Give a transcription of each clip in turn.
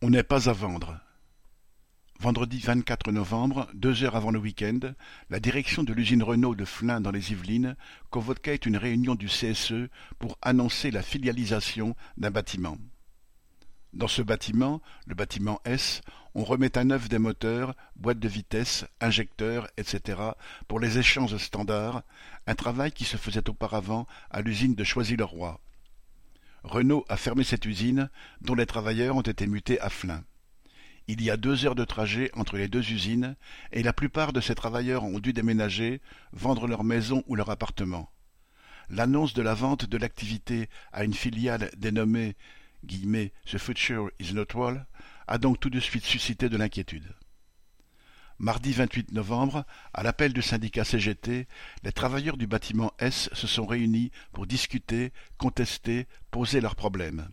On n'est pas à vendre. Vendredi vingt-quatre novembre, deux heures avant le week-end, la direction de l'usine Renault de Flins dans les Yvelines convoquait une réunion du CSE pour annoncer la filialisation d'un bâtiment. Dans ce bâtiment, le bâtiment S, on remet à neuf des moteurs, boîtes de vitesse, injecteurs, etc. pour les échanges standards, un travail qui se faisait auparavant à l'usine de Choisy-le-Roi. Renault a fermé cette usine, dont les travailleurs ont été mutés à Flins. Il y a deux heures de trajet entre les deux usines, et la plupart de ces travailleurs ont dû déménager, vendre leur maison ou leur appartement. L'annonce de la vente de l'activité à une filiale dénommée The future is not well a donc tout de suite suscité de l'inquiétude. Mardi 28 novembre, à l'appel du syndicat CGT, les travailleurs du bâtiment S se sont réunis pour discuter, contester, poser leurs problèmes.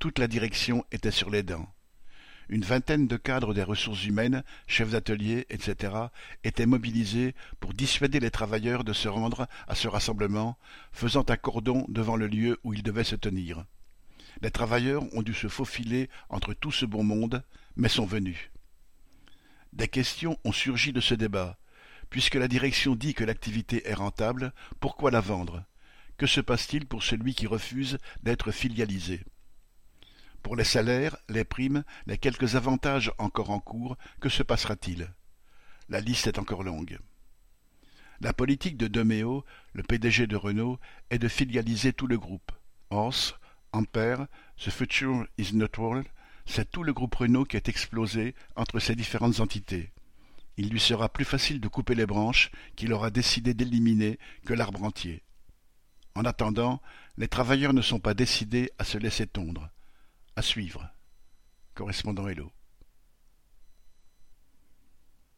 Toute la direction était sur les dents. Une vingtaine de cadres des ressources humaines, chefs d'atelier, etc., étaient mobilisés pour dissuader les travailleurs de se rendre à ce rassemblement, faisant un cordon devant le lieu où ils devaient se tenir. Les travailleurs ont dû se faufiler entre tout ce bon monde, mais sont venus. Des questions ont surgi de ce débat. Puisque la direction dit que l'activité est rentable, pourquoi la vendre? Que se passe-t-il pour celui qui refuse d'être filialisé? Pour les salaires, les primes, les quelques avantages encore en cours, que se passera-t-il? La liste est encore longue. La politique de Deméo, le PDG de Renault, est de filialiser tout le groupe. Horse, Ampère, The Future is Not World, c'est tout le groupe Renault qui est explosé entre ces différentes entités. Il lui sera plus facile de couper les branches qu'il aura décidé d'éliminer que l'arbre entier. En attendant, les travailleurs ne sont pas décidés à se laisser tondre. À suivre. Correspondant Hello.